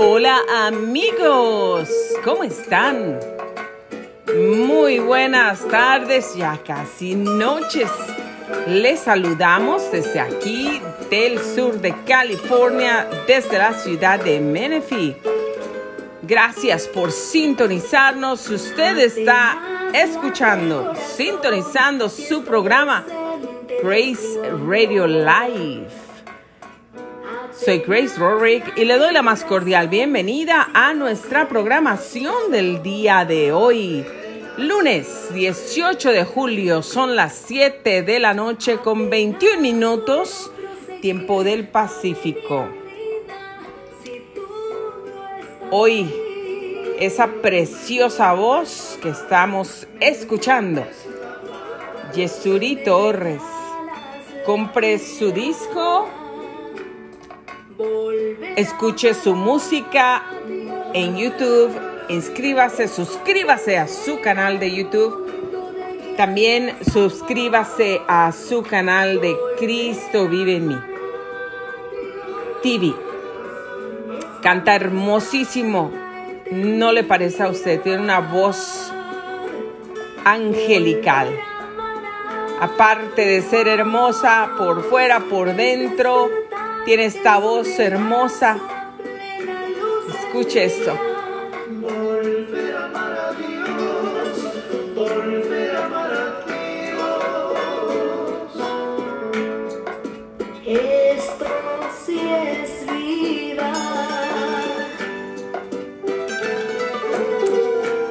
Hola amigos, ¿cómo están? Muy buenas tardes, ya casi noches. Les saludamos desde aquí del sur de California, desde la ciudad de Menifee. Gracias por sintonizarnos. Usted está escuchando, sintonizando su programa Grace Radio Live. Soy Grace Rorick y le doy la más cordial bienvenida a nuestra programación del día de hoy. Lunes 18 de julio son las 7 de la noche con 21 minutos, tiempo del Pacífico. Hoy esa preciosa voz que estamos escuchando, Yesuri Torres. Compre su disco Escuche su música en YouTube. Inscríbase, suscríbase a su canal de YouTube. También suscríbase a su canal de Cristo vive en mí. TV. Canta hermosísimo. ¿No le parece a usted? Tiene una voz angelical. Aparte de ser hermosa por fuera, por dentro, tiene esta voz hermosa. Escuche esto. Esto sí es vida.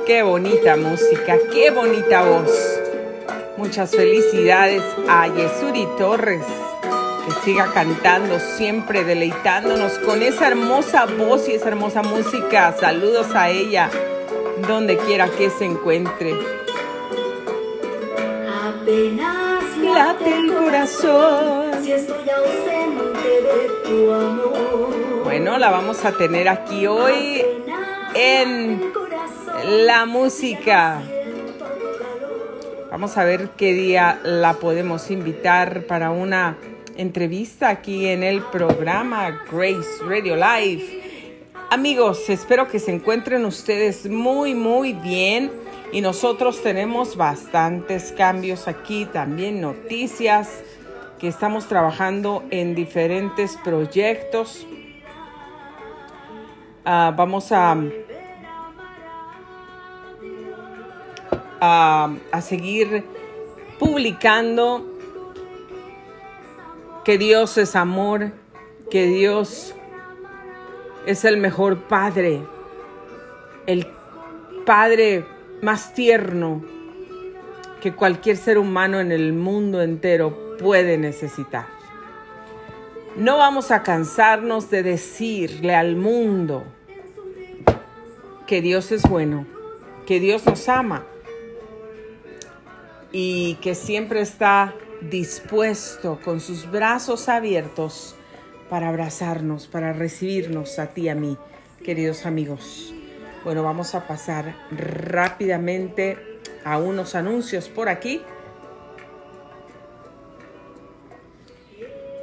Qué bonita música, qué bonita voz. Muchas felicidades a Yesuri Torres que siga cantando, siempre deleitándonos con esa hermosa voz y esa hermosa música. Saludos a ella, donde quiera que se encuentre. Apenas Late el corazón. Si estoy ausente de tu amor. Bueno, la vamos a tener aquí hoy en la música. Vamos a ver qué día la podemos invitar para una entrevista aquí en el programa Grace Radio Live. Amigos, espero que se encuentren ustedes muy, muy bien. Y nosotros tenemos bastantes cambios aquí, también noticias, que estamos trabajando en diferentes proyectos. Ah, vamos a, a, a seguir publicando que Dios es amor, que Dios es el mejor Padre, el Padre más tierno que cualquier ser humano en el mundo entero puede necesitar. No vamos a cansarnos de decirle al mundo que Dios es bueno, que Dios nos ama y que siempre está dispuesto con sus brazos abiertos para abrazarnos, para recibirnos a ti y a mí, queridos amigos. Bueno, vamos a pasar rápidamente a unos anuncios por aquí.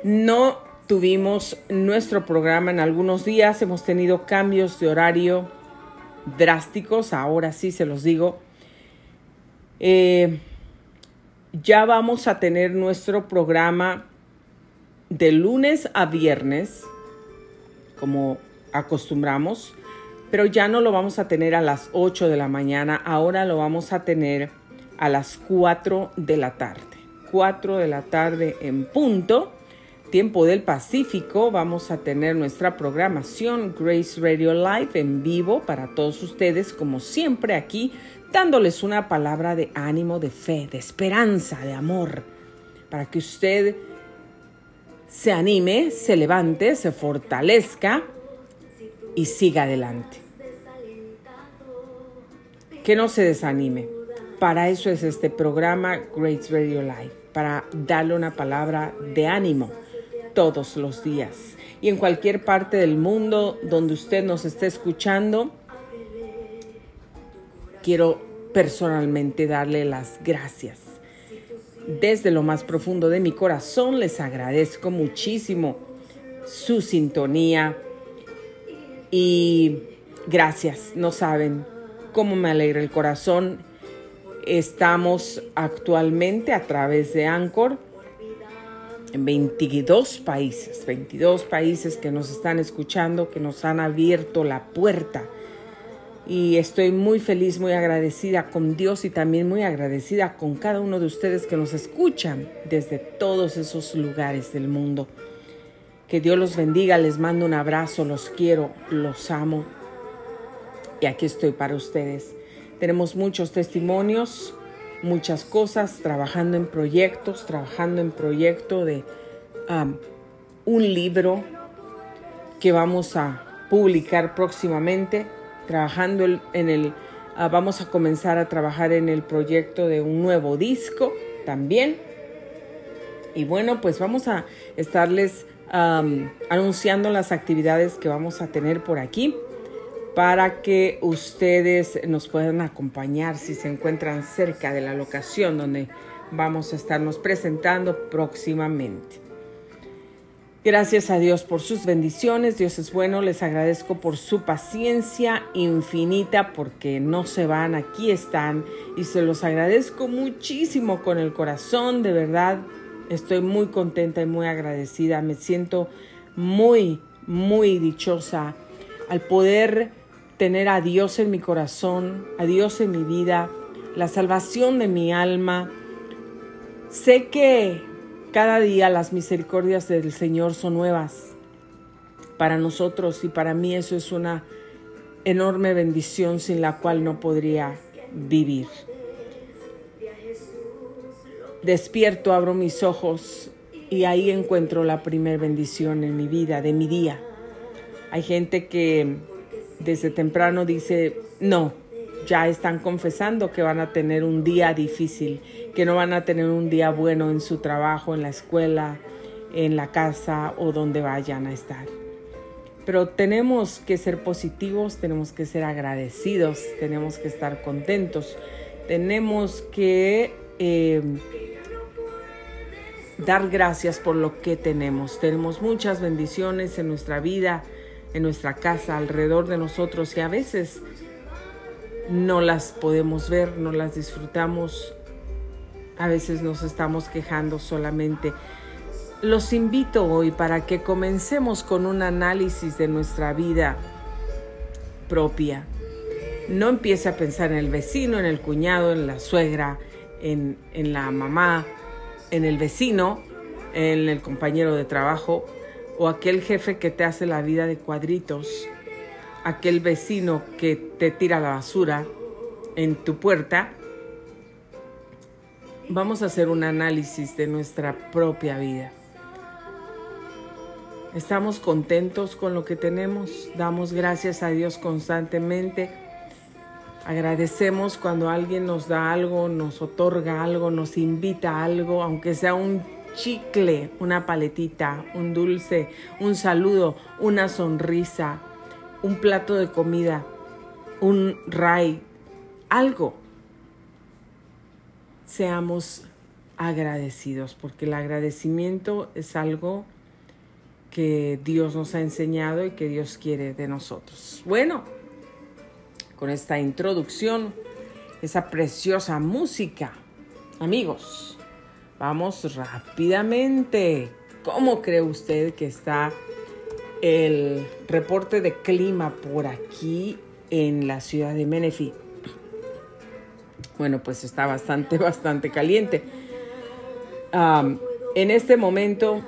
No tuvimos nuestro programa en algunos días, hemos tenido cambios de horario drásticos, ahora sí se los digo. Eh, ya vamos a tener nuestro programa de lunes a viernes, como acostumbramos, pero ya no lo vamos a tener a las 8 de la mañana, ahora lo vamos a tener a las 4 de la tarde. 4 de la tarde en punto, tiempo del Pacífico, vamos a tener nuestra programación Grace Radio Live en vivo para todos ustedes, como siempre aquí dándoles una palabra de ánimo, de fe, de esperanza, de amor, para que usted se anime, se levante, se fortalezca y siga adelante. Que no se desanime. Para eso es este programa Great Radio Life, para darle una palabra de ánimo todos los días. Y en cualquier parte del mundo donde usted nos esté escuchando, quiero personalmente darle las gracias. Desde lo más profundo de mi corazón les agradezco muchísimo su sintonía Y gracias, no saben cómo me alegra el corazón. Estamos actualmente a través de Anchor en 22 países, 22 países que nos están escuchando, que nos han abierto la puerta. Y estoy muy feliz, muy agradecida con Dios y también muy agradecida con cada uno de ustedes que nos escuchan desde todos esos lugares del mundo. Que Dios los bendiga, les mando un abrazo, los quiero, los amo. Y aquí estoy para ustedes. Tenemos muchos testimonios, muchas cosas, trabajando en proyectos, trabajando en proyecto de um, un libro que vamos a publicar próximamente, trabajando en el, uh, vamos a comenzar a trabajar en el proyecto de un nuevo disco también. Y bueno, pues vamos a estarles anunciando las actividades que vamos a tener por aquí para que ustedes nos puedan acompañar si se encuentran cerca de la locación donde vamos a estarnos presentando próximamente. Gracias a Dios por sus bendiciones, Dios es bueno, les agradezco por su paciencia infinita porque no se van, aquí están. Y se los agradezco muchísimo con el corazón, de verdad estoy muy contenta y muy agradecida, me siento muy, muy dichosa al poder tener a Dios en mi corazón, a Dios en mi vida, la salvación de mi alma. Sé que cada día las misericordias del Señor son nuevas para nosotros y para mí eso es una enorme bendición sin la cual no podría vivir. Despierto, abro mis ojos y ahí encuentro la primera bendición en mi vida, de mi día. Hay gente que desde temprano dice, no, ya están confesando que van a tener un día difícil, que no van a tener un día bueno en su trabajo, en la escuela, en la casa o donde vayan a estar. Pero tenemos que ser positivos, tenemos que ser agradecidos, tenemos que estar contentos, tenemos que eh, dar gracias por lo que tenemos. Tenemos muchas bendiciones en nuestra vida en nuestra casa, alrededor de nosotros y a veces no las podemos ver, no las disfrutamos, a veces nos estamos quejando solamente. Los invito hoy para que comencemos con un análisis de nuestra vida propia. No empiece a pensar en el vecino, en el cuñado, en la suegra, en, en la mamá, en el vecino, en el compañero de trabajo o aquel jefe que te hace la vida de cuadritos, aquel vecino que te tira la basura en tu puerta, vamos a hacer un análisis de nuestra propia vida. Estamos contentos con lo que tenemos, damos gracias a Dios constantemente, agradecemos cuando alguien nos da algo, nos otorga algo, nos invita a algo, aunque sea un chicle, una paletita, un dulce, un saludo, una sonrisa, un plato de comida, un ray, algo. Seamos agradecidos, porque el agradecimiento es algo que Dios nos ha enseñado y que Dios quiere de nosotros. Bueno, con esta introducción, esa preciosa música, amigos, Vamos rápidamente. ¿Cómo cree usted que está el reporte de clima por aquí en la ciudad de Menifee? Bueno, pues está bastante, bastante caliente. en este momento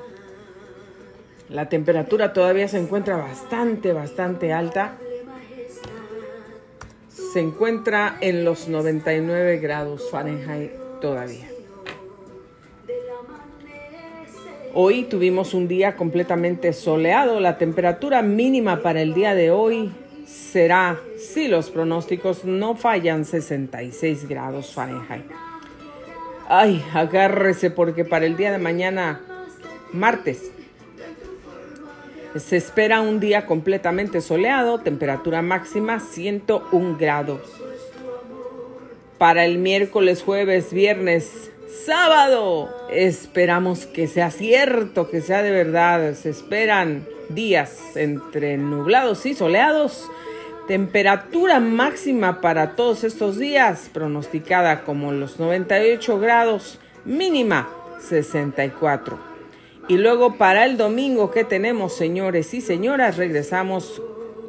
la temperatura todavía se encuentra bastante, bastante alta. Se encuentra en los 99 grados Fahrenheit todavía. Hoy tuvimos un día completamente soleado. La temperatura mínima para el día de hoy será, si los pronósticos no fallan, 66 grados Fahrenheit. Ay, agárrese porque para el día de mañana, martes, se espera un día completamente soleado, temperatura máxima 101 grados. Para el miércoles, jueves, viernes, sábado. Esperamos que sea cierto, que sea de verdad. Se esperan días entre nublados y soleados. Temperatura máxima para todos estos días, pronosticada como los 98 grados, mínima 64. Y luego para el domingo que tenemos, señores y señoras, regresamos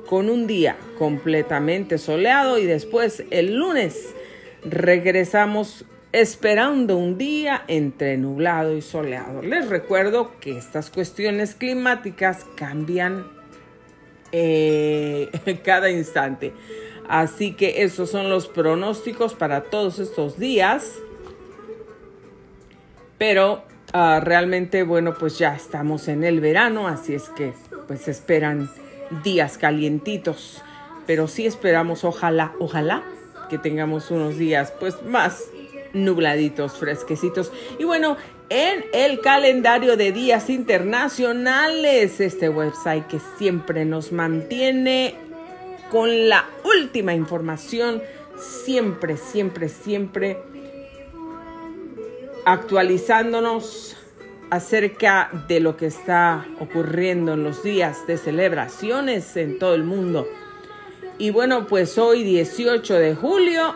con un día completamente soleado y después el lunes regresamos esperando un día entre nublado y soleado. Les recuerdo que estas cuestiones climáticas cambian eh, cada instante. Así que esos son los pronósticos para todos estos días. Pero uh, realmente, bueno, pues ya estamos en el verano, así es que pues esperan días calientitos. Pero sí esperamos, ojalá, ojalá que tengamos unos días pues más nubladitos, fresquecitos. Y bueno, en el calendario de días internacionales, este website que siempre nos mantiene con la última información, siempre, siempre, siempre actualizándonos acerca de lo que está ocurriendo en los días de celebraciones en todo el mundo. Y bueno, pues hoy 18 de julio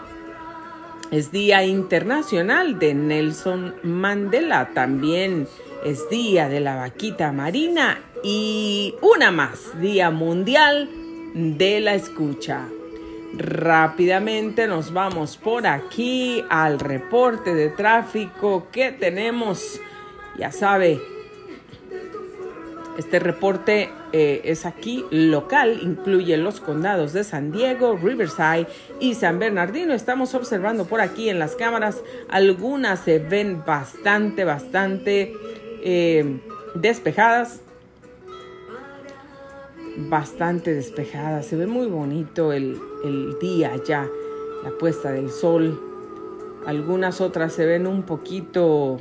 es Día Internacional de Nelson Mandela. También es Día de la Vaquita Marina y una más, Día Mundial de la Escucha. Rápidamente nos vamos por aquí al reporte de tráfico que tenemos. Ya sabe, este reporte eh, es aquí local, incluye los condados de San Diego, Riverside y San Bernardino. Estamos observando por aquí en las cámaras, algunas se ven bastante, bastante eh, despejadas bastante despejada, se ve muy bonito el, el día ya, la puesta del sol. Algunas otras se ven un poquito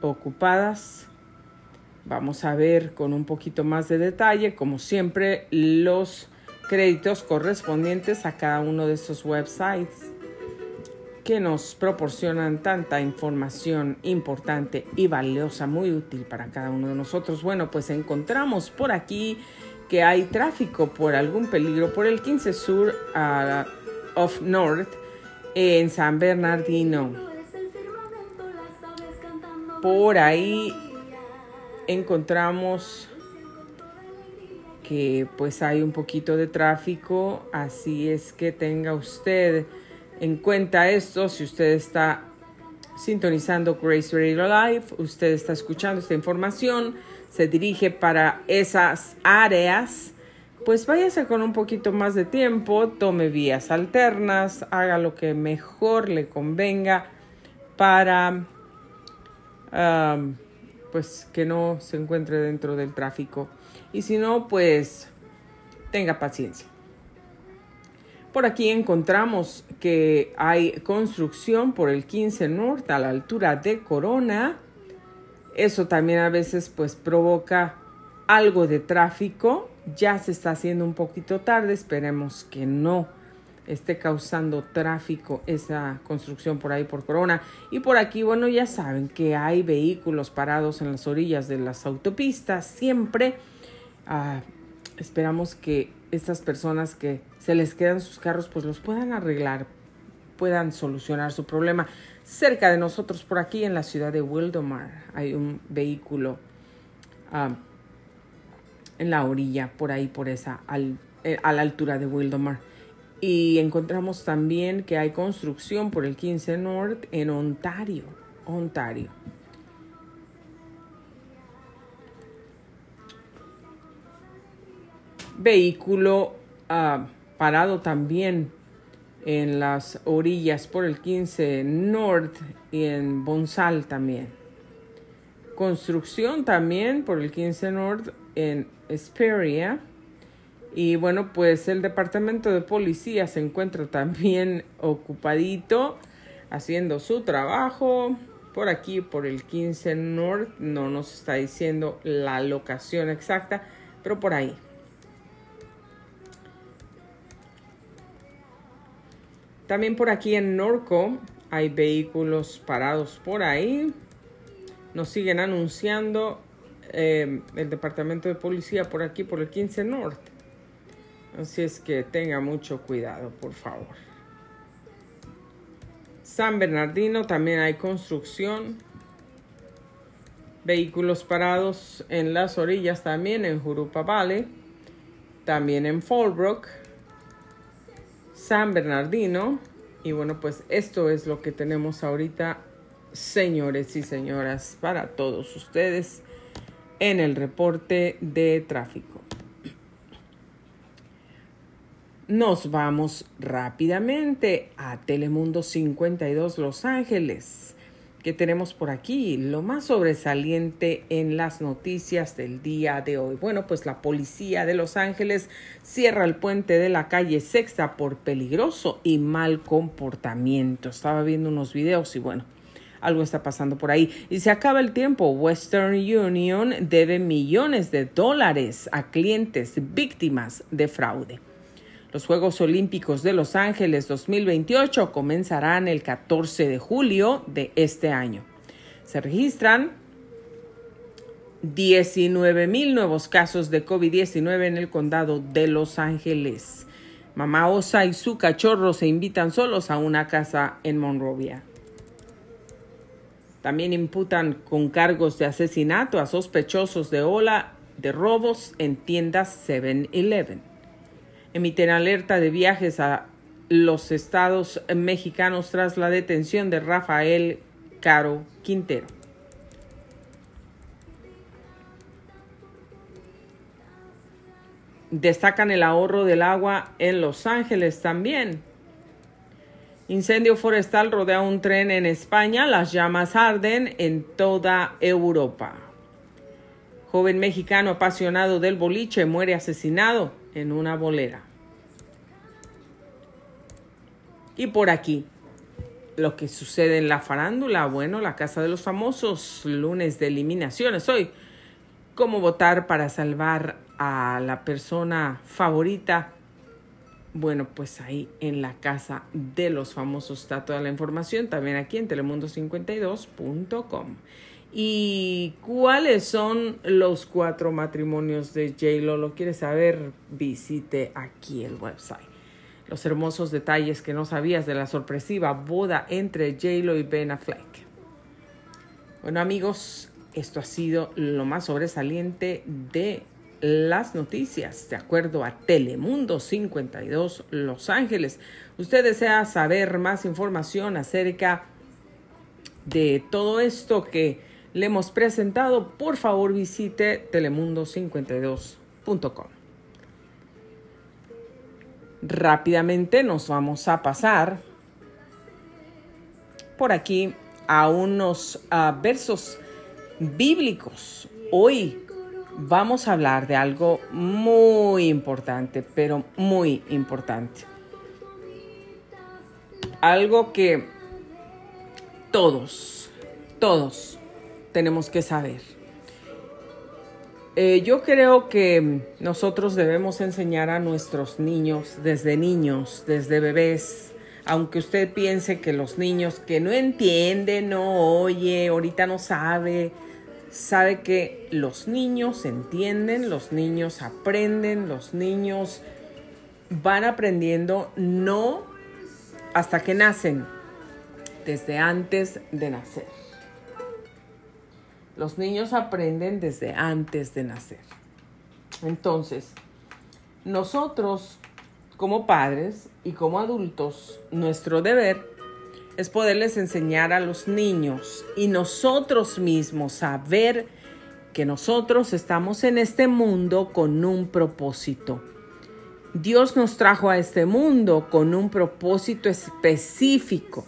ocupadas. Vamos a ver con un poquito más de detalle, como siempre, los créditos correspondientes a cada uno de estos websites que nos proporcionan tanta información importante y valiosa, muy útil para cada uno de nosotros. Bueno, pues encontramos por aquí que hay tráfico por algún peligro por el 15 Sur of North en San Bernardino. Por ahí encontramos que pues hay un poquito de tráfico, así es que tenga usted en cuenta esto. Si usted está sintonizando Grace Radio Live, usted está escuchando esta información se dirige para esas áreas, pues váyase con un poquito más de tiempo, tome vías alternas, haga lo que mejor le convenga para pues que no se encuentre dentro del tráfico. Y si no, pues tenga paciencia. Por aquí encontramos que hay construcción por el 15 Norte a la altura de Corona eso también a veces pues provoca algo de tráfico. Ya se está haciendo un poquito tarde, esperemos que no esté causando tráfico esa construcción por ahí por Corona. Y por aquí, bueno, ya saben que hay vehículos parados en las orillas de las autopistas siempre. Ah, esperamos que estas personas que se les quedan sus carros pues los puedan arreglar, puedan solucionar su problema. Cerca de nosotros, por aquí en la ciudad de Wildomar, hay un vehículo ah, en la orilla, por ahí, por esa, eh, a la altura de Wildomar. Y encontramos también que hay construcción por el 15 North en Ontario, Ontario. Vehículo ah, parado también en las orillas por el 15 North y en Bonsal también. Construcción también por el 15 North en Esperia. Y bueno, pues el departamento de policía se encuentra también ocupadito haciendo su trabajo. Por aquí, por el 15 North, no nos está diciendo la locación exacta, pero por ahí. También por aquí en Norco Hay vehículos parados por ahí. Nos siguen anunciando eh, el departamento de policía por aquí, por el 15 Norte. Así es que tenga mucho cuidado, por favor. San Bernardino también hay construcción. Vehículos parados en las orillas también, en Jurupa Valley. También en Fallbrook. San Bernardino. Y bueno, pues esto es lo que tenemos ahorita, señores y señoras, para todos ustedes en el reporte de tráfico. Nos vamos rápidamente a Telemundo 52 Los Ángeles. que tenemos por aquí? Lo más sobresaliente en las noticias del día de hoy. Bueno, pues la policía de Los Ángeles cierra el puente de la calle Sexta por peligroso y mal comportamiento. Estaba viendo unos videos y bueno, algo está pasando por ahí. Y se acaba el tiempo. Western Union debe millones de dólares a clientes víctimas de fraude. Los Juegos Olímpicos de Los Ángeles 2028 comenzarán el 14 de julio de este año. Se registran 19 mil nuevos casos de COVID-19 en el condado de Los Ángeles. Mamá Osa y su cachorro se invitan solos a una casa en Monrovia. También imputan con cargos de asesinato a sospechosos de ola de robos en tiendas 7-Eleven emiten alerta de viajes a los estados mexicanos tras la detención de Rafael Caro Quintero. Destacan el ahorro del agua en Los Ángeles también. Incendio forestal rodea un tren en España, las llamas arden en toda Europa. Joven mexicano apasionado del boliche muere asesinado en una bolera. Y por aquí, lo que sucede en la farándula, bueno, la Casa de los Famosos, lunes de eliminaciones. Hoy, cómo votar para salvar a la persona favorita. Bueno, pues ahí en la Casa de los Famosos está toda la información, también aquí en telemundo52.com. ¿Y cuáles son los cuatro matrimonios de J-Lo? ¿Lo quiere saber? Visite aquí el website. Los hermosos detalles que no sabías de la sorpresiva boda entre J-Lo y Ben Affleck. Bueno amigos, esto ha sido lo más sobresaliente de las noticias, de acuerdo a Telemundo 52 Los Ángeles. Usted desea saber más información acerca de todo esto que le hemos presentado, por favor visite telemundo52.com. Rápidamente nos vamos a pasar por aquí a unos versos bíblicos. Hoy vamos a hablar de algo muy importante, pero muy importante. Algo que todos, todos tenemos que saber. Eh, yo creo que nosotros debemos enseñar a nuestros niños desde niños, desde bebés, aunque usted piense que los niños que no entienden, no oye, ahorita no sabe, sabe que los niños entienden, los niños aprenden, los niños van aprendiendo no hasta que nacen, desde antes de nacer. Los niños aprenden desde antes de nacer. Entonces, nosotros como padres y como adultos, nuestro deber es poderles enseñar a los niños y nosotros mismos saber que nosotros estamos en este mundo con un propósito. Dios nos trajo a este mundo con un propósito específico.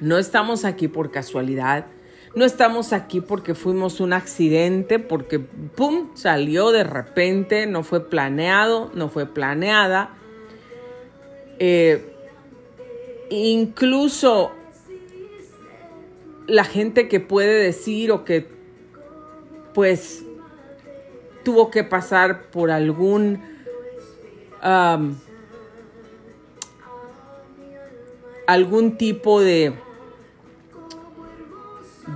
No estamos aquí por casualidad, no estamos aquí porque fuimos un accidente, porque ¡pum! salió de repente, no fue planeado, no fue planeada. Eh, incluso la gente que puede decir o que pues tuvo que pasar por algún algún tipo de,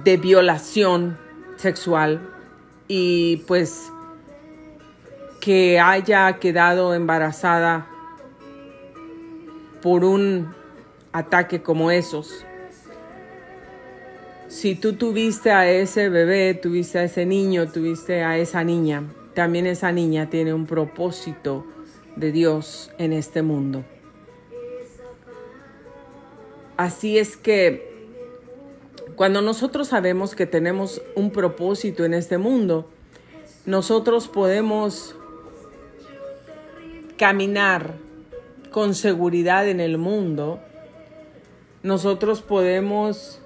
de violación sexual y pues que haya quedado embarazada por un ataque como esos. Si tú tuviste a ese bebé, tuviste a ese niño, tuviste a esa niña, también esa niña tiene un propósito de Dios en este mundo. Así es que cuando nosotros sabemos que tenemos un propósito en este mundo, nosotros podemos caminar con seguridad en el mundo, nosotros podemos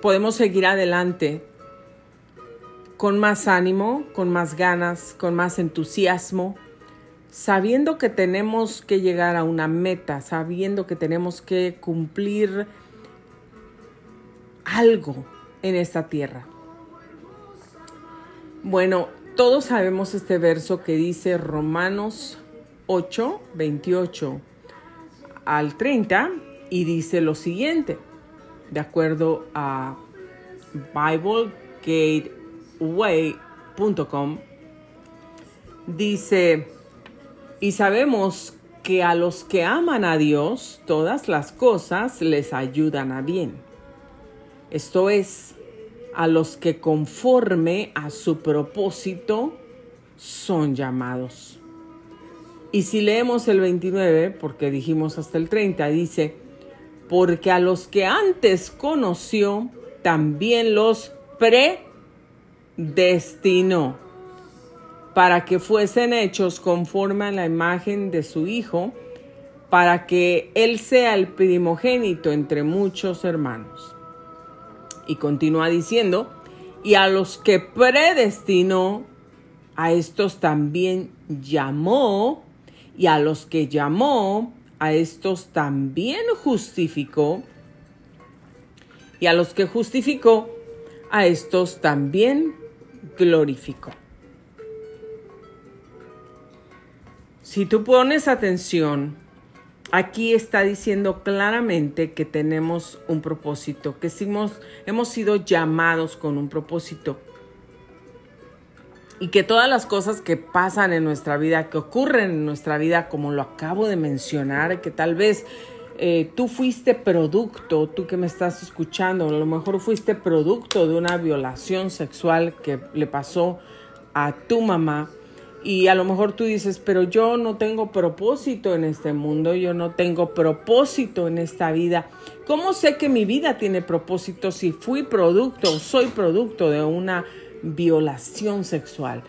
podemos seguir adelante con más ánimo, con más ganas, con más entusiasmo, sabiendo que tenemos que llegar a una meta, sabiendo que tenemos que cumplir algo en esta tierra. Bueno, todos sabemos este verso que dice Romanos 8, 28 al 30 y dice lo siguiente, de acuerdo a BibleGateway.com, dice, y sabemos que a los que aman a Dios, todas las cosas les ayudan a bien. Esto es, a los que conforme a su propósito son llamados. Y si leemos el 29, porque dijimos hasta el 30, dice, porque a los que antes conoció, también los predestinó para que fuesen hechos conforme a la imagen de su Hijo, para que Él sea el primogénito entre muchos hermanos. Y continúa diciendo, y a los que predestinó, a estos también llamó, y a los que llamó, a estos también justificó, y a los que justificó, a estos también glorificó. Si tú pones atención, aquí está diciendo claramente que tenemos un propósito, que hemos, hemos sido llamados con un propósito. Y que todas las cosas que pasan en nuestra vida, que ocurren en nuestra vida, como lo acabo de mencionar, que tal vez eh, tú fuiste producto, tú que me estás escuchando, a lo mejor fuiste producto de una violación sexual que le pasó a tu mamá y a lo mejor tú dices, pero yo no tengo propósito en este mundo, yo no tengo propósito en esta vida. ¿Cómo sé que mi vida tiene propósito si fui producto o soy producto de una violación sexual?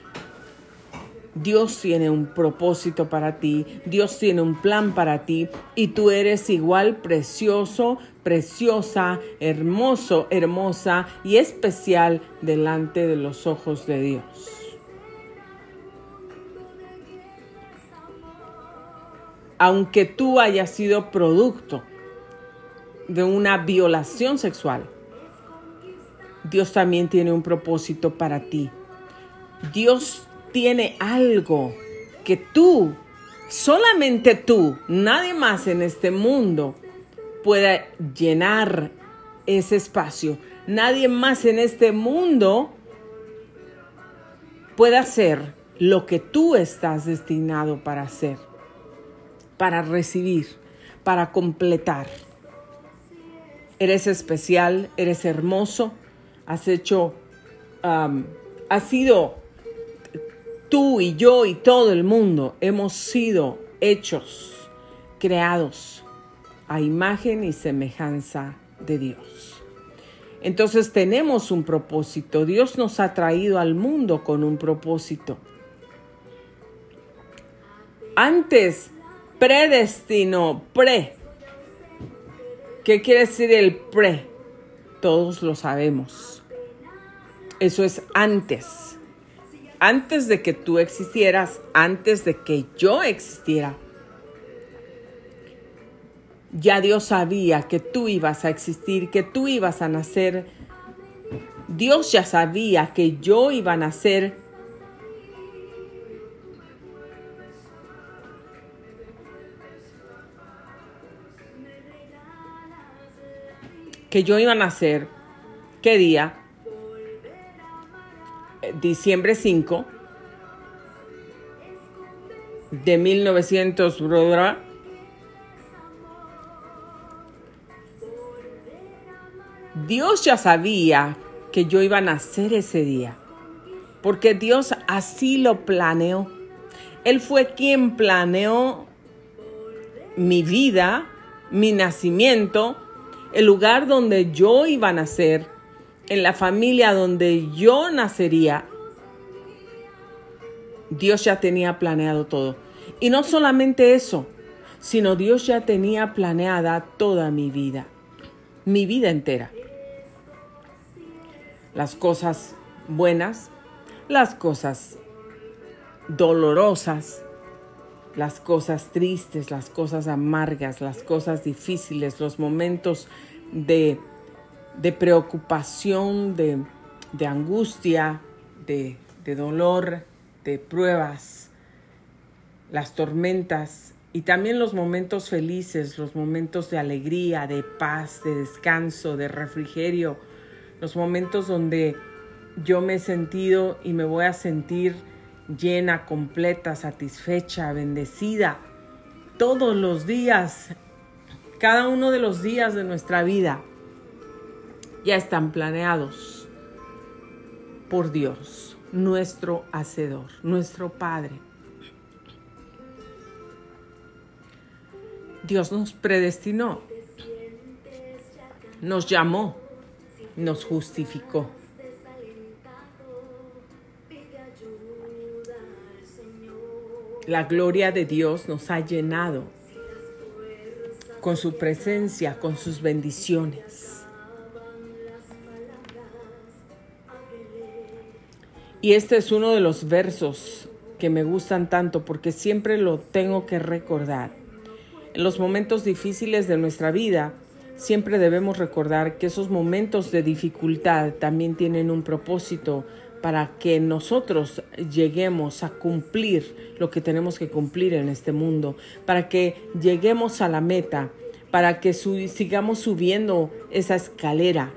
Dios tiene un propósito para ti, Dios tiene un plan para ti y tú eres igual precioso, preciosa, hermoso, hermosa y especial delante de los ojos de Dios. Aunque tú hayas sido producto de una violación sexual, Dios también tiene un propósito para ti. Dios tiene algo que tú, solamente tú, nadie más en este mundo pueda llenar ese espacio. Nadie más en este mundo pueda hacer lo que tú estás destinado para hacer para recibir, para completar. Eres especial, eres hermoso, has hecho, has sido tú y yo y todo el mundo, hemos sido hechos, creados a imagen y semejanza de Dios. Entonces tenemos un propósito. Dios nos ha traído al mundo con un propósito. Antes predestinó, pre. ¿Qué quiere decir el pre? Todos lo sabemos. Eso es antes. Antes de que tú existieras, antes de que yo existiera. Ya Dios sabía que tú ibas a existir, que tú ibas a nacer. Dios ya sabía que yo iba a nacer que yo iba a nacer, ¿qué día? Eh, Diciembre 5 de 1900, brother. Dios ya sabía que yo iba a nacer ese día, porque Dios así lo planeó. Él fue quien planeó mi vida, mi nacimiento, el lugar donde yo iba a nacer, en la familia donde yo nacería. Dios ya tenía planeado todo. Y no solamente eso, sino Dios ya tenía planeada toda mi vida, mi vida entera. Las cosas buenas, las cosas dolorosas, las cosas tristes, las cosas amargas, las cosas difíciles, los momentos de, de preocupación, de, de angustia, de, de dolor, de pruebas, las tormentas y también los momentos felices, los momentos de alegría, de paz, de descanso, de refrigerio, los momentos donde yo me he sentido y me voy a sentir llena, completa, satisfecha, bendecida. Todos los días, cada uno de los días de nuestra vida ya están planeados por Dios, nuestro Hacedor, nuestro Padre. Dios nos predestinó, nos llamó, nos justificó. La gloria de Dios nos ha llenado con su presencia, con sus bendiciones. Y este es uno de los versos que me gustan tanto porque siempre lo tengo que recordar. En los momentos difíciles de nuestra vida, siempre debemos recordar que esos momentos de dificultad también tienen un propósito para que nosotros lleguemos a cumplir lo que tenemos que cumplir en este mundo, para que lleguemos a la meta, para que sigamos subiendo esa escalera.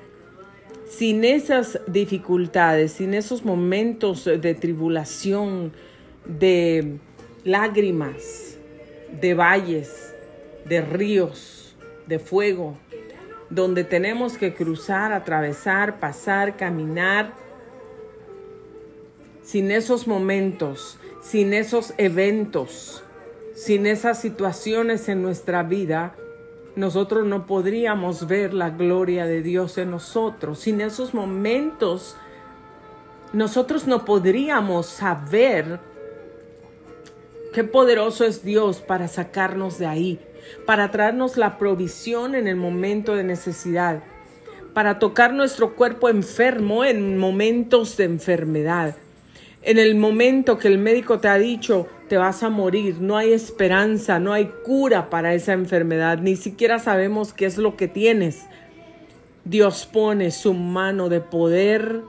Sin esas dificultades, sin esos momentos de tribulación, de lágrimas, de valles, de ríos, de fuego, donde tenemos que cruzar, atravesar, pasar, caminar, sin esos momentos, sin esos eventos, sin esas situaciones en nuestra vida, nosotros no podríamos ver la gloria de Dios en nosotros. Sin esos momentos, nosotros no podríamos saber qué poderoso es Dios para sacarnos de ahí, para traernos la provisión en el momento de necesidad, para tocar nuestro cuerpo enfermo en momentos de enfermedad en el momento que el médico te ha dicho te vas a morir, no hay esperanza, no hay cura para esa enfermedad, ni siquiera sabemos qué es lo que tienes. Dios pone su mano de poder,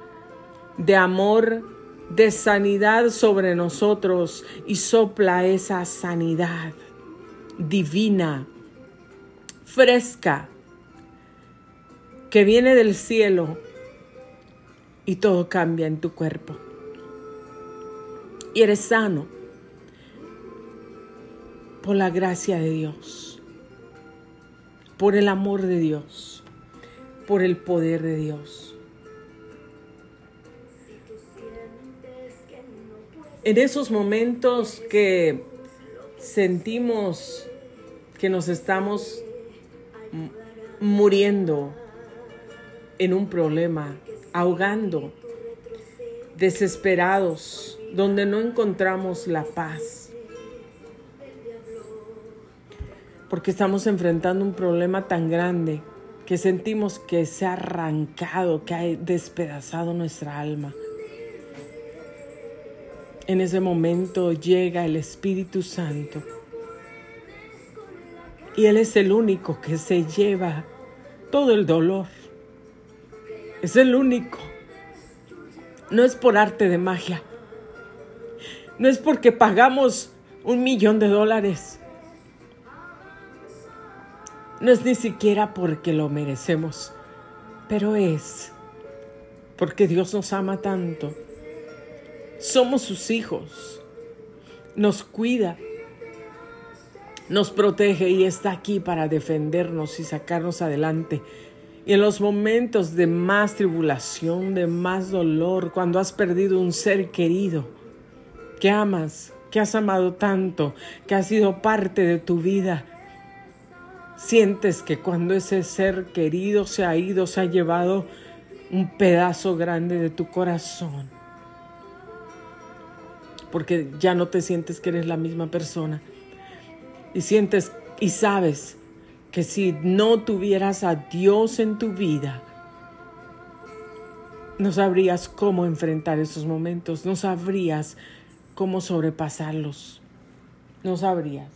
de amor, de sanidad sobre nosotros y sopla esa sanidad divina, fresca, que viene del cielo y todo cambia en tu cuerpo eres sano por la gracia de Dios, por el amor de Dios, por el poder de Dios. En esos momentos que sentimos que nos estamos muriendo en un problema, ahogando, desesperados, donde no encontramos la paz. Porque estamos enfrentando un problema tan grande que sentimos que se ha arrancado, que ha despedazado nuestra alma. En ese momento llega el Espíritu Santo y Él es el único que se lleva todo el dolor. Es el único. No es por arte de magia, no es porque pagamos un millón de dólares. No es ni siquiera porque lo merecemos. pero es porque Dios nos ama tanto. Somos sus hijos. Nos cuida. Nos protege y está aquí para defendernos y sacarnos adelante. Y en los momentos de más tribulación, de más dolor, cuando has perdido un ser querido que amas, que has amado tanto, que ha sido parte de tu vida, sientes que cuando ese ser querido se ha ido, se ha llevado un pedazo grande de tu corazón. Porque ya no te sientes que eres la misma persona. Y sientes y sabes que si no tuvieras a Dios en tu vida, no sabrías cómo enfrentar esos momentos, no sabrías cómo sobrepasarlos, no sabrías.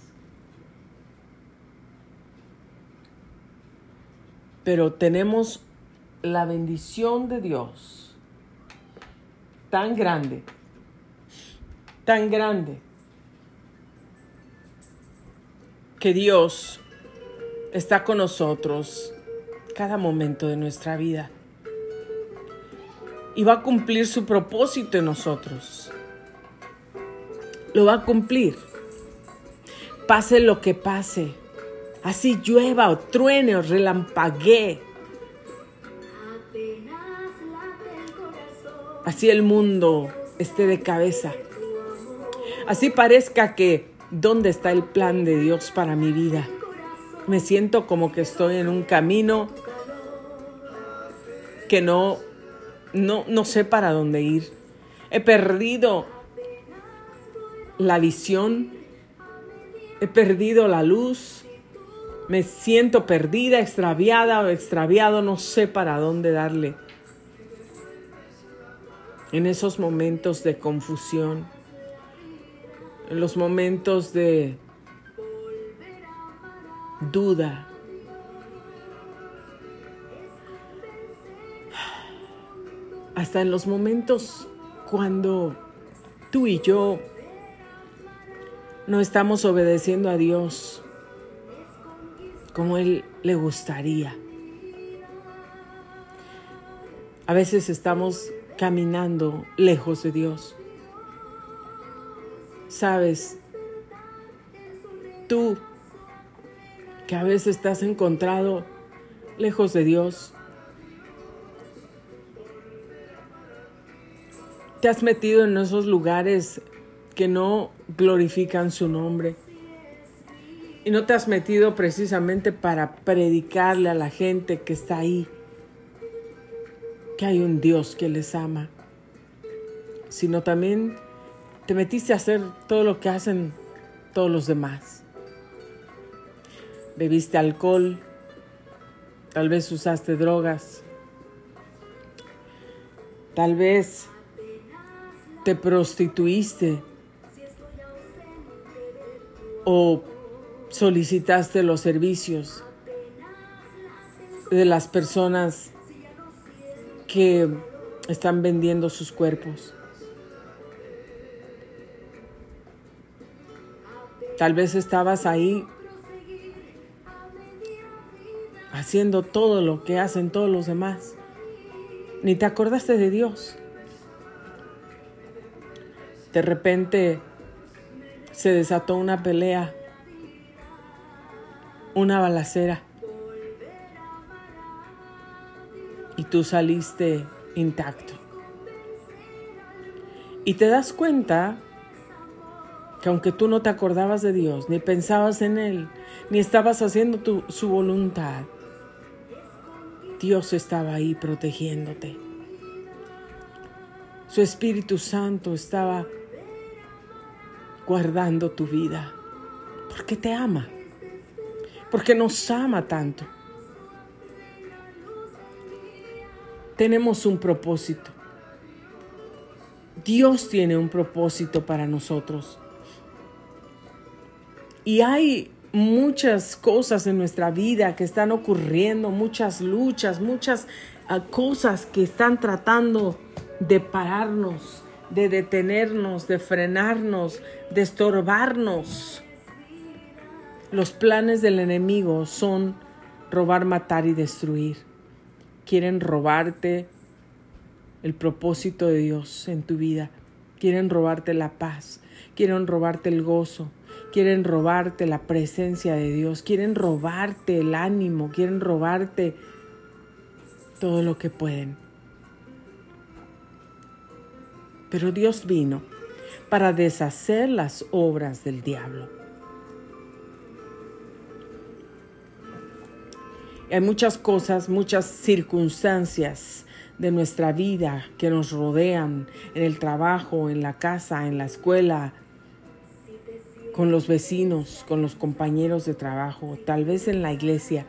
Pero tenemos la bendición de Dios tan grande, tan grande, que Dios está con nosotros cada momento de nuestra vida y va a cumplir su propósito en nosotros. Lo va a cumplir. Pase lo que pase. Así llueva o truene o relampaguee. Así el mundo esté de cabeza. Así parezca que, ¿dónde está el plan de Dios para mi vida? Me siento como que estoy en un camino que no, no, no sé para dónde ir. He perdido la visión, he perdido la luz, me siento perdida, extraviada o extraviado, no sé para dónde darle. En esos momentos de confusión, en los momentos de duda. Hasta en los momentos cuando tú y yo no estamos obedeciendo a Dios como Él le gustaría. A veces estamos caminando lejos de Dios. Sabes, tú que a veces estás encontrado lejos de Dios. Te has metido en esos lugares que no glorifican su nombre. Y no te has metido precisamente para predicarle a la gente que está ahí que hay un Dios que les ama, sino también te metiste a hacer todo lo que hacen todos los demás bebiste alcohol, tal vez usaste drogas, tal vez te prostituiste o solicitaste los servicios de las personas que están vendiendo sus cuerpos. Tal vez estabas ahí haciendo todo lo que hacen todos los demás. Ni te acordaste de Dios. De repente se desató una pelea, una balacera. Y tú saliste intacto. Y te das cuenta que aunque tú no te acordabas de Dios, ni pensabas en Él, ni estabas haciendo tu, su voluntad, Dios estaba ahí protegiéndote. Su Espíritu Santo estaba guardando tu vida porque te ama, porque nos ama tanto. Tenemos un propósito. Dios tiene un propósito para nosotros. Y hay muchas cosas en nuestra vida que están ocurriendo, muchas luchas, muchas ah, cosas que están tratando de pararnos, de detenernos, de frenarnos, de estorbarnos. Los planes del enemigo son robar, matar y destruir. quieren robarte el propósito de Dios en tu vida, quieren robarte la paz, quieren robarte el gozo, quieren robarte la presencia de Dios, quieren robarte el ánimo, quieren robarte todo lo que pueden. Pero Dios vino para deshacer las obras del diablo. Hay muchas cosas, muchas circunstancias de nuestra vida que nos rodean en el trabajo, en la casa, en la escuela, con los vecinos, con los compañeros de trabajo, tal vez en la iglesia,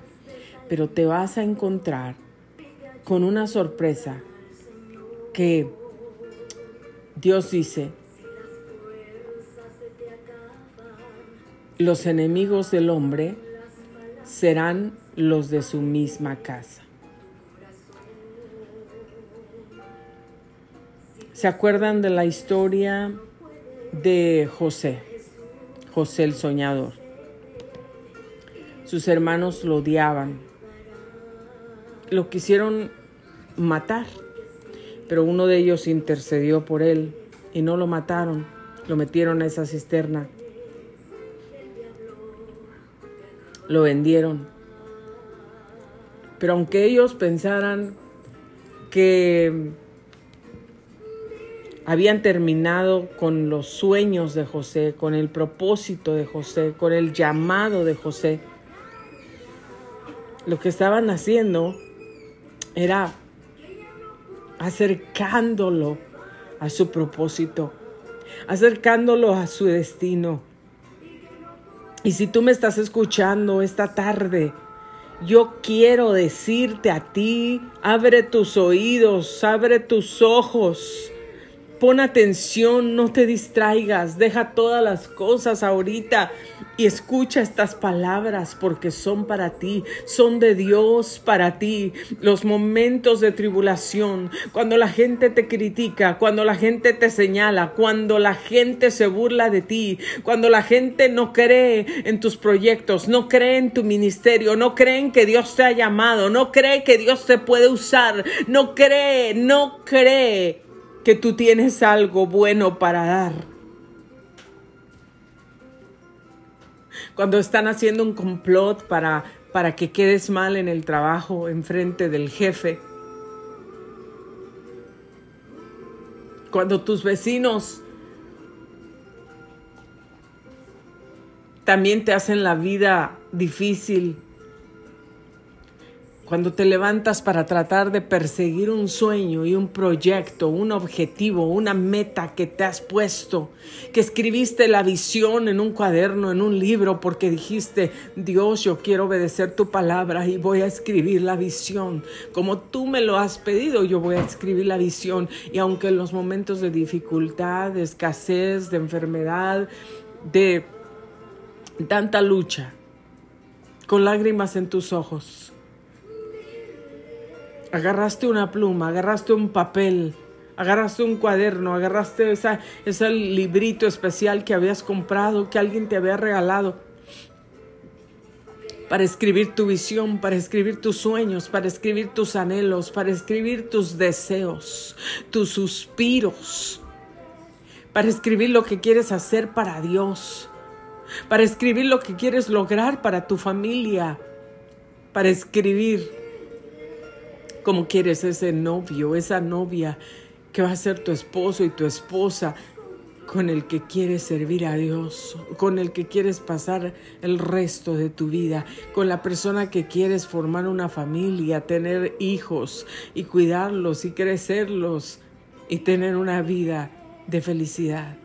pero te vas a encontrar con una sorpresa que Dios dice, los enemigos del hombre serán los de su misma casa. ¿Se acuerdan de la historia de José? José el soñador. Sus hermanos lo odiaban. Lo quisieron matar, pero uno de ellos intercedió por él y no lo mataron, lo metieron a esa cisterna. Lo vendieron. Pero aunque ellos pensaran que habían terminado con los sueños de José, con el propósito de José, con el llamado de José. Lo que estaban haciendo era acercándolo a su propósito, acercándolo a su destino. Y si tú me estás escuchando esta tarde, yo quiero decirte a ti, abre tus oídos, abre tus ojos Pon atención, no te distraigas, deja todas las cosas ahorita y escucha estas palabras porque son para ti, son de Dios para ti. Los momentos de tribulación, cuando la gente te critica, cuando la gente te señala, cuando la gente se burla de ti, cuando la gente no cree en tus proyectos, no cree en tu ministerio, no creen que Dios te ha llamado, no cree que Dios te puede usar, no cree, no cree que tú tienes algo bueno para dar. Cuando están haciendo un complot para, para que quedes mal en el trabajo, en frente del jefe. Cuando tus vecinos también te hacen la vida difícil cuando te levantas para tratar de perseguir un sueño y un proyecto, un objetivo, una meta que te has puesto, que escribiste la visión en un cuaderno, en un libro, porque dijiste, Dios, yo quiero obedecer tu palabra y voy a escribir la visión. Como tú me lo has pedido, yo voy a escribir la visión. Y aunque en los momentos de dificultad, de escasez, de enfermedad, de tanta lucha, con lágrimas en tus ojos, agarraste una pluma, agarraste un papel, agarraste un cuaderno, agarraste esa, ese librito especial que habías comprado, que alguien te había regalado, para escribir tu visión, para escribir tus sueños, para escribir tus anhelos, para escribir tus deseos, tus suspiros, para escribir lo que quieres hacer para Dios, para escribir lo que quieres lograr para tu familia, para escribir como quieres ese novio, esa novia que va a ser tu esposo y tu esposa, con el que quieres servir a Dios, con el que quieres pasar el resto de tu vida, con la persona que quieres formar una familia, tener hijos y cuidarlos y crecerlos y tener una vida de felicidad.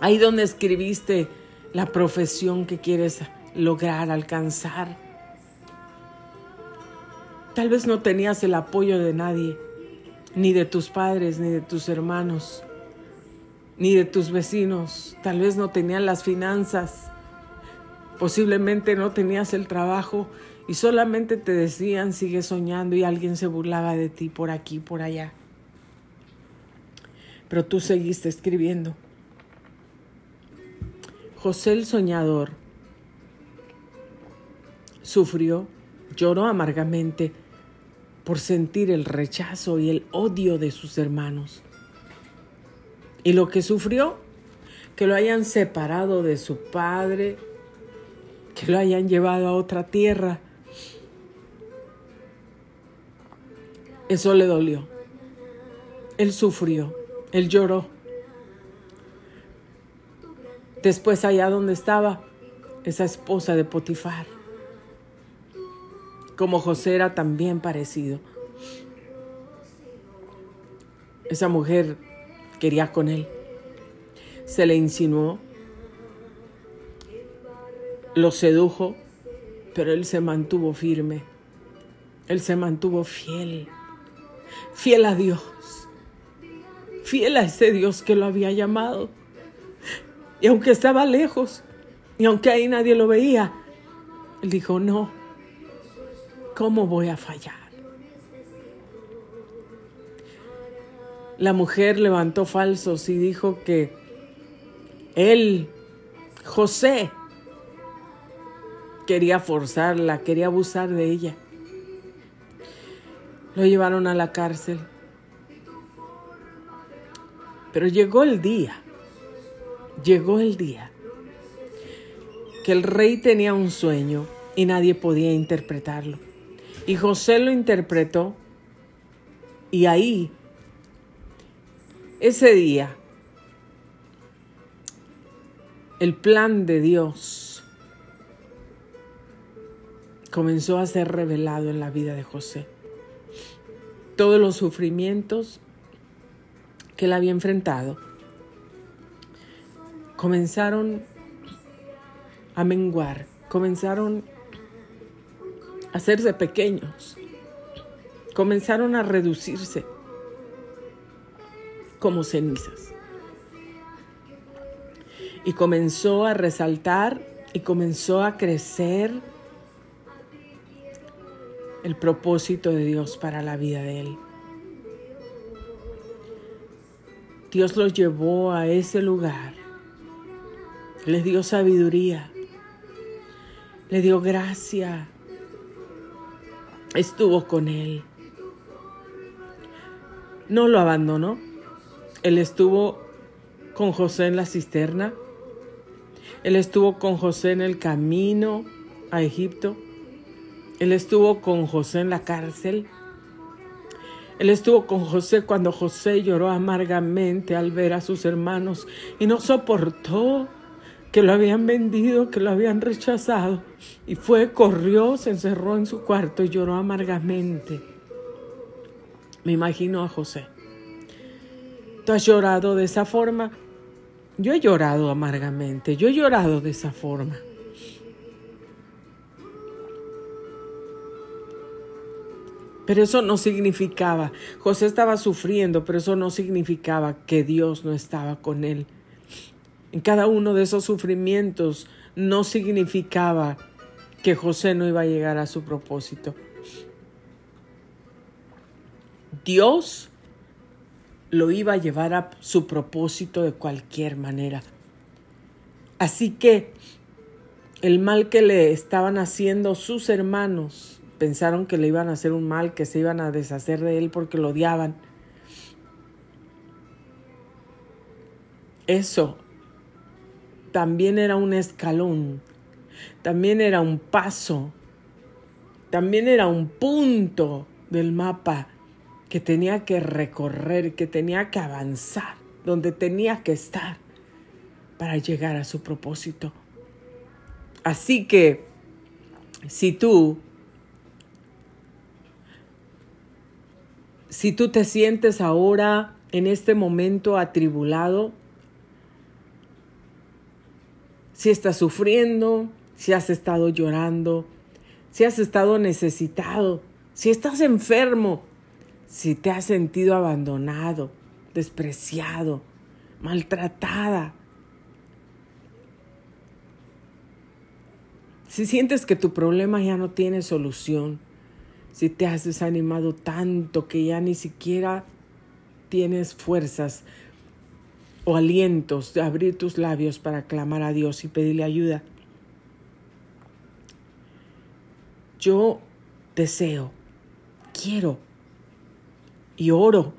Ahí donde escribiste la profesión que quieres lograr, alcanzar Tal vez no tenías el apoyo de nadie, ni de tus padres, ni de tus hermanos, ni de tus vecinos. Tal vez no tenían las finanzas. Posiblemente no tenías el trabajo y solamente te decían sigue soñando y alguien se burlaba de ti por aquí, por allá. Pero tú seguiste escribiendo. José el soñador sufrió Lloró amargamente por sentir el rechazo y el odio de sus hermanos. Y lo que sufrió, que lo hayan separado de su padre, que lo hayan llevado a otra tierra, eso le dolió. Él sufrió, él lloró. Después allá donde estaba esa esposa de Potifar, como José era también parecido. Esa mujer quería con él. Se le insinuó, lo sedujo, pero él se mantuvo firme. Él se mantuvo fiel, fiel a Dios fiel a ese Dios que lo había llamado. Y aunque estaba lejos, y aunque ahí nadie lo veía, él dijo, no, ¿cómo voy a fallar? La mujer levantó falsos y dijo que él, José, quería forzarla, quería abusar de ella. Lo llevaron a la cárcel. Pero llegó el día, llegó el día que el rey tenía un sueño y nadie podía interpretarlo. Y José lo interpretó y ahí, ese día, el plan de Dios comenzó a ser revelado en la vida de José. Todos los sufrimientos que él había enfrentado comenzaron a menguar, comenzaron hacerse pequeños, comenzaron a reducirse como cenizas. Y comenzó a resaltar y comenzó a crecer el propósito de Dios para la vida de él. Dios los llevó a ese lugar. Les dio sabiduría. Le dio gracia. Estuvo con él. No lo abandonó. Él estuvo con José en la cisterna. Él estuvo con José en el camino a Egipto. Él estuvo con José en la cárcel. Él estuvo con José cuando José lloró amargamente al ver a sus hermanos y no soportó que lo habían vendido, que lo habían rechazado. Y fue, corrió, se encerró en su cuarto y lloró amargamente. Me imagino a José. ¿Tú has llorado de esa forma? Yo he llorado amargamente, yo he llorado de esa forma. Pero eso no significaba, José estaba sufriendo, pero eso no significaba que Dios no estaba con él. En cada uno de esos sufrimientos no significaba que José no iba a llegar a su propósito. Dios lo iba a llevar a su propósito de cualquier manera. Así que el mal que le estaban haciendo sus hermanos pensaron que le iban a hacer un mal, que se iban a deshacer de él porque lo odiaban. Eso también era un escalón, también era un paso, también era un punto del mapa que tenía que recorrer, que tenía que avanzar, donde tenía que estar para llegar a su propósito. Así que si tú Si tú te sientes ahora en este momento atribulado, si estás sufriendo, si has estado llorando, si has estado necesitado, si estás enfermo, si te has sentido abandonado, despreciado, maltratada, si sientes que tu problema ya no tiene solución, si te has desanimado tanto que ya ni siquiera tienes fuerzas o alientos de abrir tus labios para clamar a Dios y pedirle ayuda. Yo deseo, quiero y oro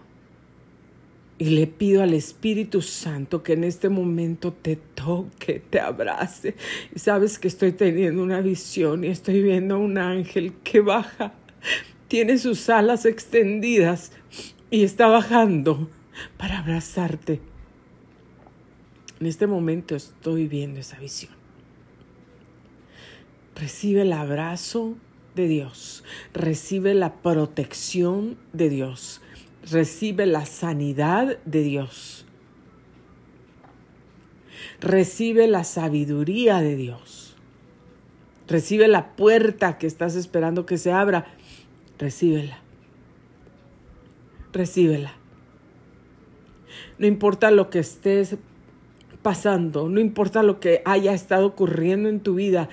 y le pido al Espíritu Santo que en este momento te toque, te abrace. Y sabes que estoy teniendo una visión y estoy viendo a un ángel que baja, tiene sus alas extendidas y está bajando para abrazarte. En este momento estoy viendo esa visión. Recibe el abrazo de Dios, recibe la protección de Dios, recibe la sanidad de Dios. Recibe la sabiduría de Dios. Recibe la puerta que estás esperando que se abra. Recíbela. Recíbela. No importa lo que estés pasando, no importa lo que haya estado ocurriendo en tu vida,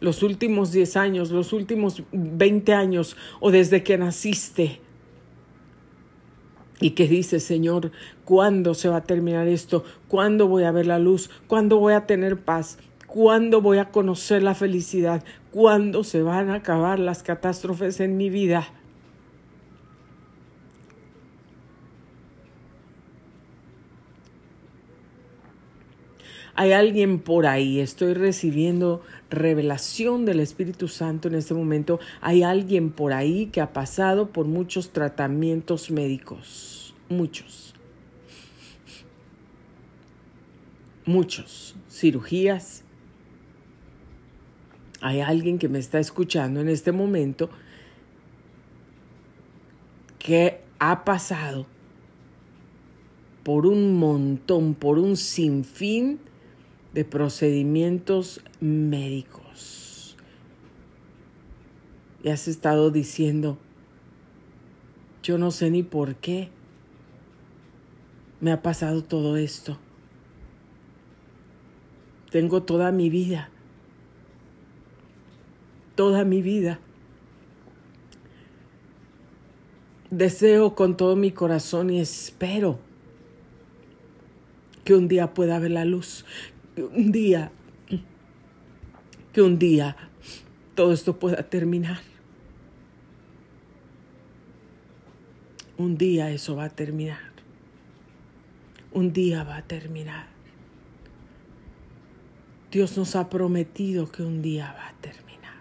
los últimos 10 años, los últimos 20 años o desde que naciste y que dice, Señor, ¿cuándo se va a terminar esto? ¿Cuándo voy a ver la luz? ¿Cuándo voy a tener paz? ¿Cuándo voy a conocer la felicidad? ¿Cuándo se van a acabar las catástrofes en mi vida? Hay alguien por ahí, estoy recibiendo revelación del Espíritu Santo en este momento. Hay alguien por ahí que ha pasado por muchos tratamientos médicos, muchos. Muchos, cirugías. Hay alguien que me está escuchando en este momento que ha pasado por un montón, por un sinfín de procedimientos médicos. Y has estado diciendo, yo no sé ni por qué me ha pasado todo esto. Tengo toda mi vida, toda mi vida. Deseo con todo mi corazón y espero que un día pueda ver la luz, un día, que un día todo esto pueda terminar. Un día eso va a terminar. Un día va a terminar. Dios nos ha prometido que un día va a terminar.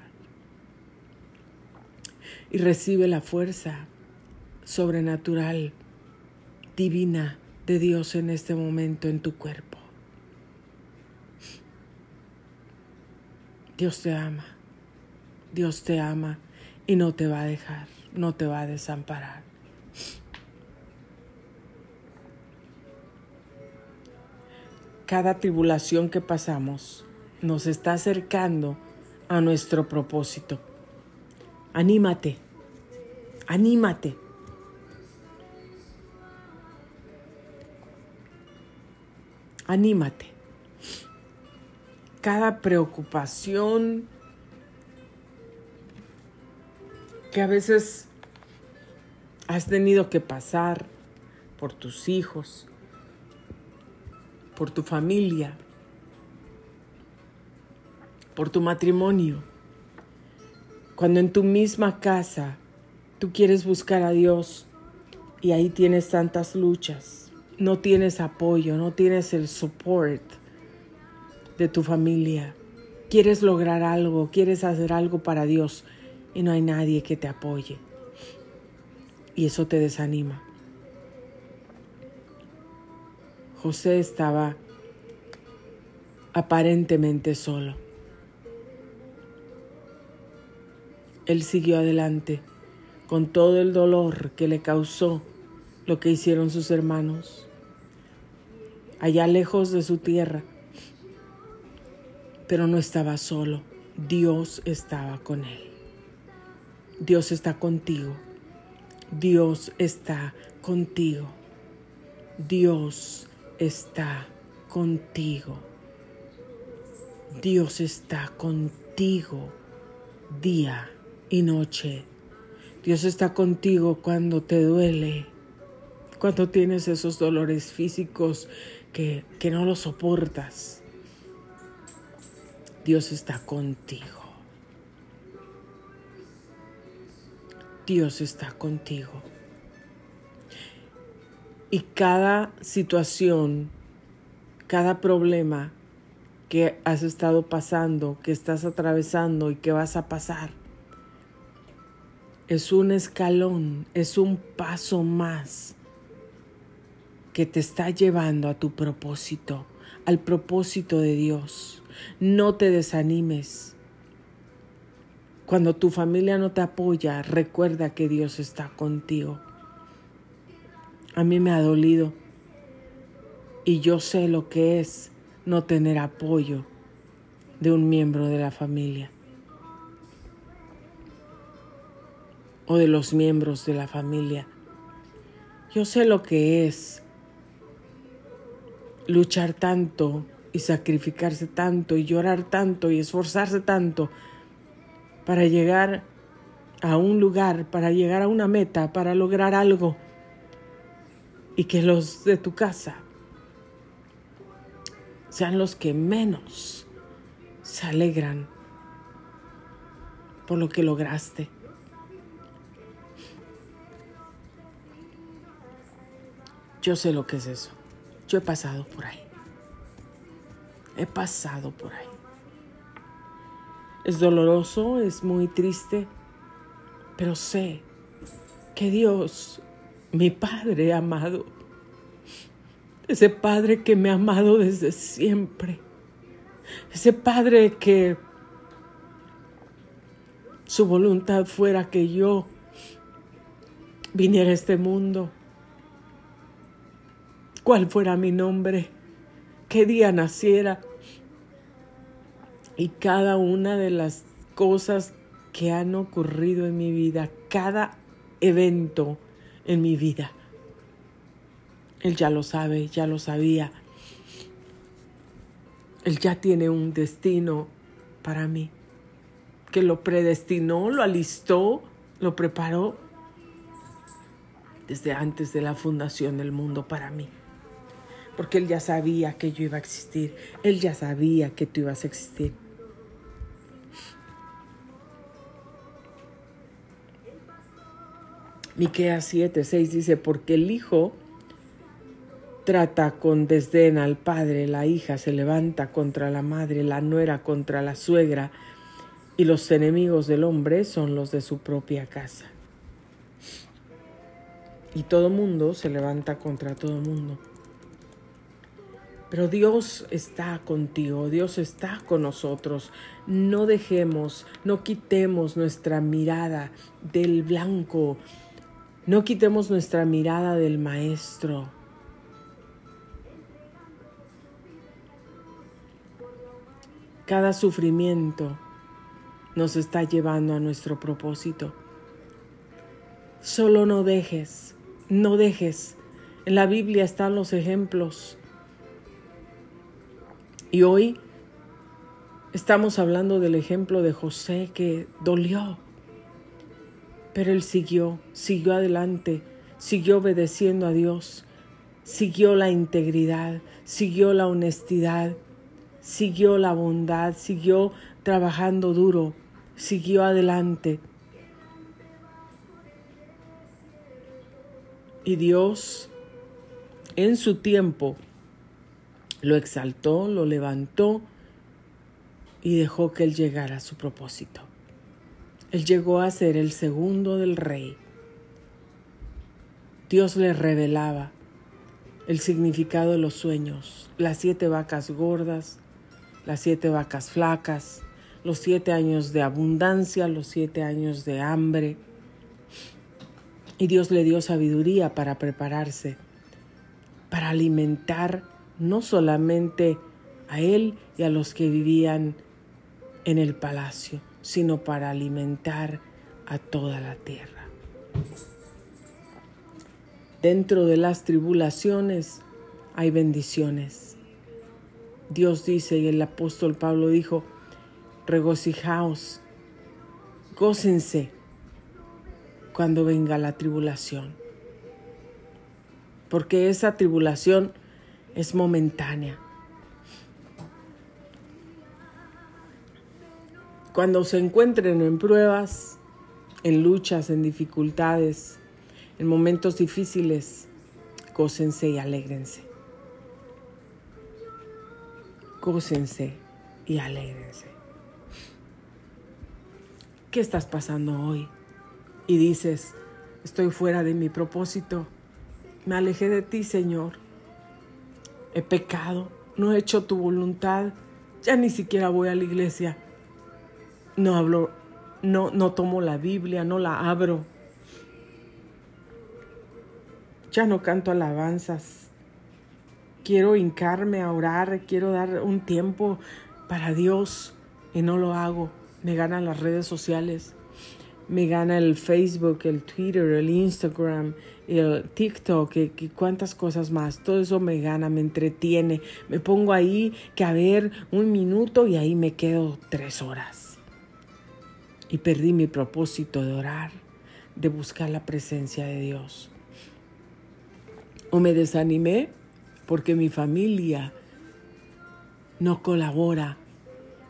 Y recibe la fuerza sobrenatural, divina de Dios en este momento en tu cuerpo. Dios te ama, Dios te ama y no te va a dejar, no te va a desamparar. Cada tribulación que pasamos nos está acercando a nuestro propósito. Anímate, anímate. Anímate cada preocupación que a veces has tenido que pasar por tus hijos, por tu familia, por tu matrimonio. Cuando en tu misma casa tú quieres buscar a Dios y ahí tienes tantas luchas, no tienes apoyo, no tienes el support de tu familia, quieres lograr algo, quieres hacer algo para Dios y no hay nadie que te apoye. Y eso te desanima. José estaba aparentemente solo. Él siguió adelante con todo el dolor que le causó lo que hicieron sus hermanos. Allá lejos de su tierra, pero no estaba solo. Dios estaba con él. Dios está contigo. Dios está contigo. Dios está contigo. Dios está contigo día y noche. Dios está contigo cuando te duele, cuando tienes esos dolores físicos que, que no los soportas. Dios está contigo. Dios está contigo. Y cada situación, cada problema que has estado pasando, que estás atravesando y que vas a pasar, es un escalón, es un paso más que te está llevando a tu propósito, al propósito de Dios. No te desanimes. Cuando tu familia no te apoya, recuerda que Dios está contigo. A mí me ha dolido y yo sé lo que es no tener apoyo de un miembro de la familia o de los miembros de la familia. Yo sé lo que es luchar tanto y sacrificarse tanto y llorar tanto y esforzarse tanto para llegar a un lugar, para llegar a una meta, para lograr algo y que los de tu casa sean los que menos se alegran por lo que lograste. Yo sé lo que es eso. Yo he pasado por ahí. He pasado por ahí. Es doloroso, es muy triste, pero sé que Dios mi Padre amado, ese Padre que me ha amado desde siempre, ese Padre que su voluntad fuera que yo viniera a este mundo, cuál fuera mi nombre, qué día naciera y cada una de las cosas que han ocurrido en mi vida, cada evento en mi vida. Él ya lo sabe, ya lo sabía. Él ya tiene un destino para mí, que lo predestinó, lo alistó, lo preparó desde antes de la fundación del mundo para mí. Porque Él ya sabía que yo iba a existir, Él ya sabía que tú ibas a existir. Miqueas 7, 6 dice, porque el hijo trata con desdén al padre, la hija se levanta contra la madre, la nuera contra la suegra, y los enemigos del hombre son los de su propia casa. Y todo mundo se levanta contra todo mundo. Pero Dios está contigo, Dios está con nosotros. No dejemos, no quitemos nuestra mirada del blanco, no quitemos nuestra mirada del Maestro. Cada sufrimiento nos está llevando a nuestro propósito. Solo no dejes, no dejes. En la Biblia están los ejemplos. Y hoy estamos hablando del ejemplo de José que dolió pero él siguió, siguió adelante, siguió obedeciendo a Dios, siguió la integridad, siguió la honestidad, siguió la bondad, siguió trabajando duro, siguió adelante. Y Dios, en su tiempo, lo exaltó, lo levantó y dejó que él llegara a su propósito. Él llegó a ser el segundo del rey. Dios le revelaba el significado de los sueños, las siete vacas gordas, las siete vacas flacas, los siete años de abundancia, los siete años de hambre. Y Dios le dio sabiduría para prepararse, para alimentar no solamente a él y a los que vivían en el palacio, sino para alimentar a toda la tierra. Dentro de las tribulaciones hay bendiciones. Dios dice, y el apóstol Pablo dijo, regocijaos, gócense cuando venga la tribulación, porque esa tribulación es momentánea. Cuando se encuentren en pruebas, en luchas, en dificultades, en momentos difíciles, gócense y alégrense. Gócense y alégrense. ¿Qué estás pasando hoy? Y dices, estoy fuera de mi propósito. Me alejé de ti, Señor. He pecado, no he hecho tu voluntad. Ya ni siquiera voy a la iglesia. No hablo, no, no tomo la Biblia, no la abro. Ya no canto alabanzas. Quiero hincarme a orar, quiero dar un tiempo para Dios y no lo hago. Me ganan las redes sociales, me gana el Facebook, el Twitter, el Instagram, el TikTok, y, cuántas cosas más. Todo eso me gana, me entretiene. Me pongo ahí que a ver un minuto y ahí me quedo tres horas. Y perdí mi propósito de orar, de buscar la presencia de Dios o me desanimé porque mi familia no colabora,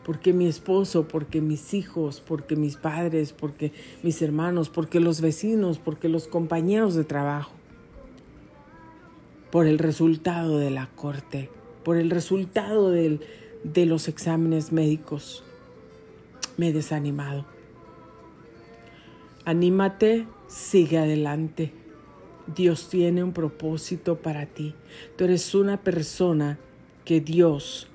porque mi esposo, porque mis hijos, porque mis padres, porque mis hermanos, porque los vecinos, porque los compañeros de trabajo, por el resultado de la corte, por el resultado de los exámenes médicos. Me he desanimado. Anímate, sigue adelante. Dios tiene un propósito para ti. Tú eres una persona que Dios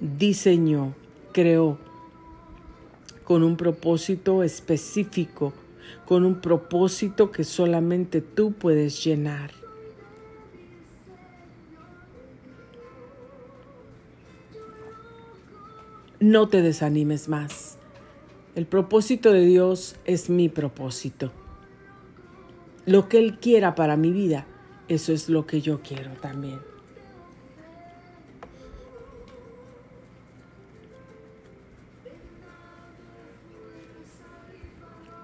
diseñó, creó con un propósito específico, con un propósito que solamente tú puedes llenar. No te desanimes más. El propósito de Dios es mi propósito lo que Él quiera para mi vida, eso es lo que yo quiero también.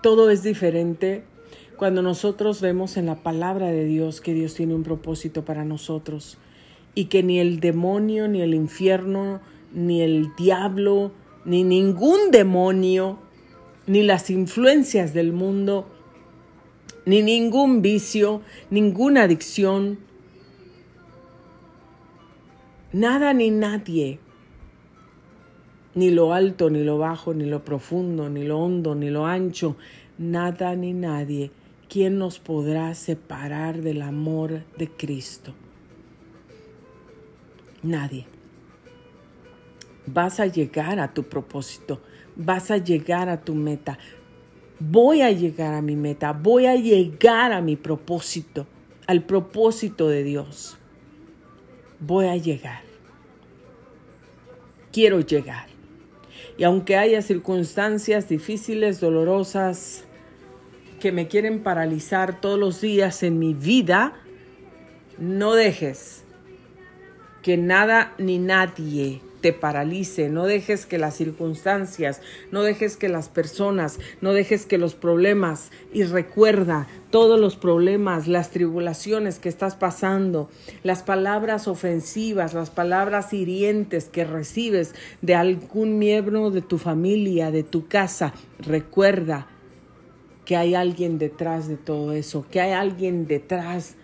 Todo es diferente cuando nosotros vemos en la palabra de Dios que Dios tiene un propósito para nosotros y que ni el demonio, ni el infierno, ni el diablo, ni ningún demonio, ni las influencias del mundo ni ningún vicio, ninguna adicción, nada ni nadie, ni lo alto, ni lo bajo, ni lo profundo, ni lo hondo, ni lo ancho, nada ni nadie, ¿quién nos podrá separar del amor de Cristo? Nadie. Vas a llegar a tu propósito, vas a llegar a tu meta, voy a llegar a mi meta, voy a llegar a mi propósito, al propósito de Dios. Voy a llegar. Quiero llegar. Y aunque haya circunstancias difíciles, dolorosas, que me quieren paralizar todos los días en mi vida, no dejes que nada ni nadie te paralice, no dejes que las circunstancias, no dejes que las personas, no dejes que los problemas, y recuerda todos los problemas, las tribulaciones que estás pasando, las palabras ofensivas, las palabras hirientes que recibes de algún miembro de tu familia, de tu casa, recuerda que hay alguien detrás de todo eso, que hay alguien detrás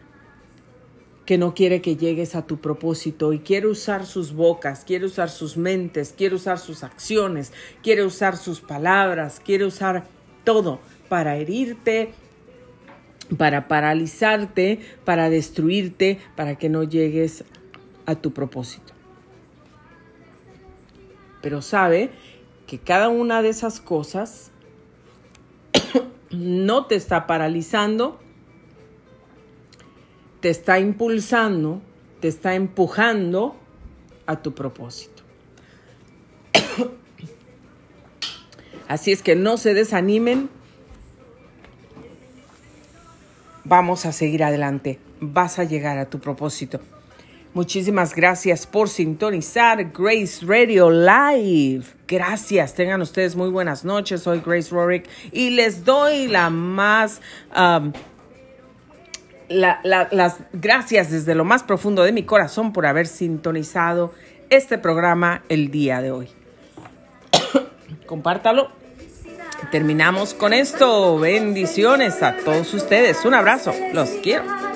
que no quiere que llegues a tu propósito y quiere usar sus bocas, quiere usar sus mentes, quiere usar sus acciones, quiere usar sus palabras, quiere usar todo para herirte, para paralizarte, para destruirte, para que no llegues a tu propósito. Pero sabe que cada una de esas cosas no te está paralizando, te está impulsando, te está empujando a tu propósito. Así es que no se desanimen. Vamos a seguir adelante. Vas a llegar a tu propósito. Muchísimas gracias por sintonizar Grace Radio Live. Gracias. Tengan ustedes muy buenas noches. Soy Grace Rorick y les doy la más las gracias desde lo más profundo de mi corazón por haber sintonizado este programa el día de hoy. Compártalo, terminamos con esto. Bendiciones a todos ustedes. Un abrazo. Los quiero.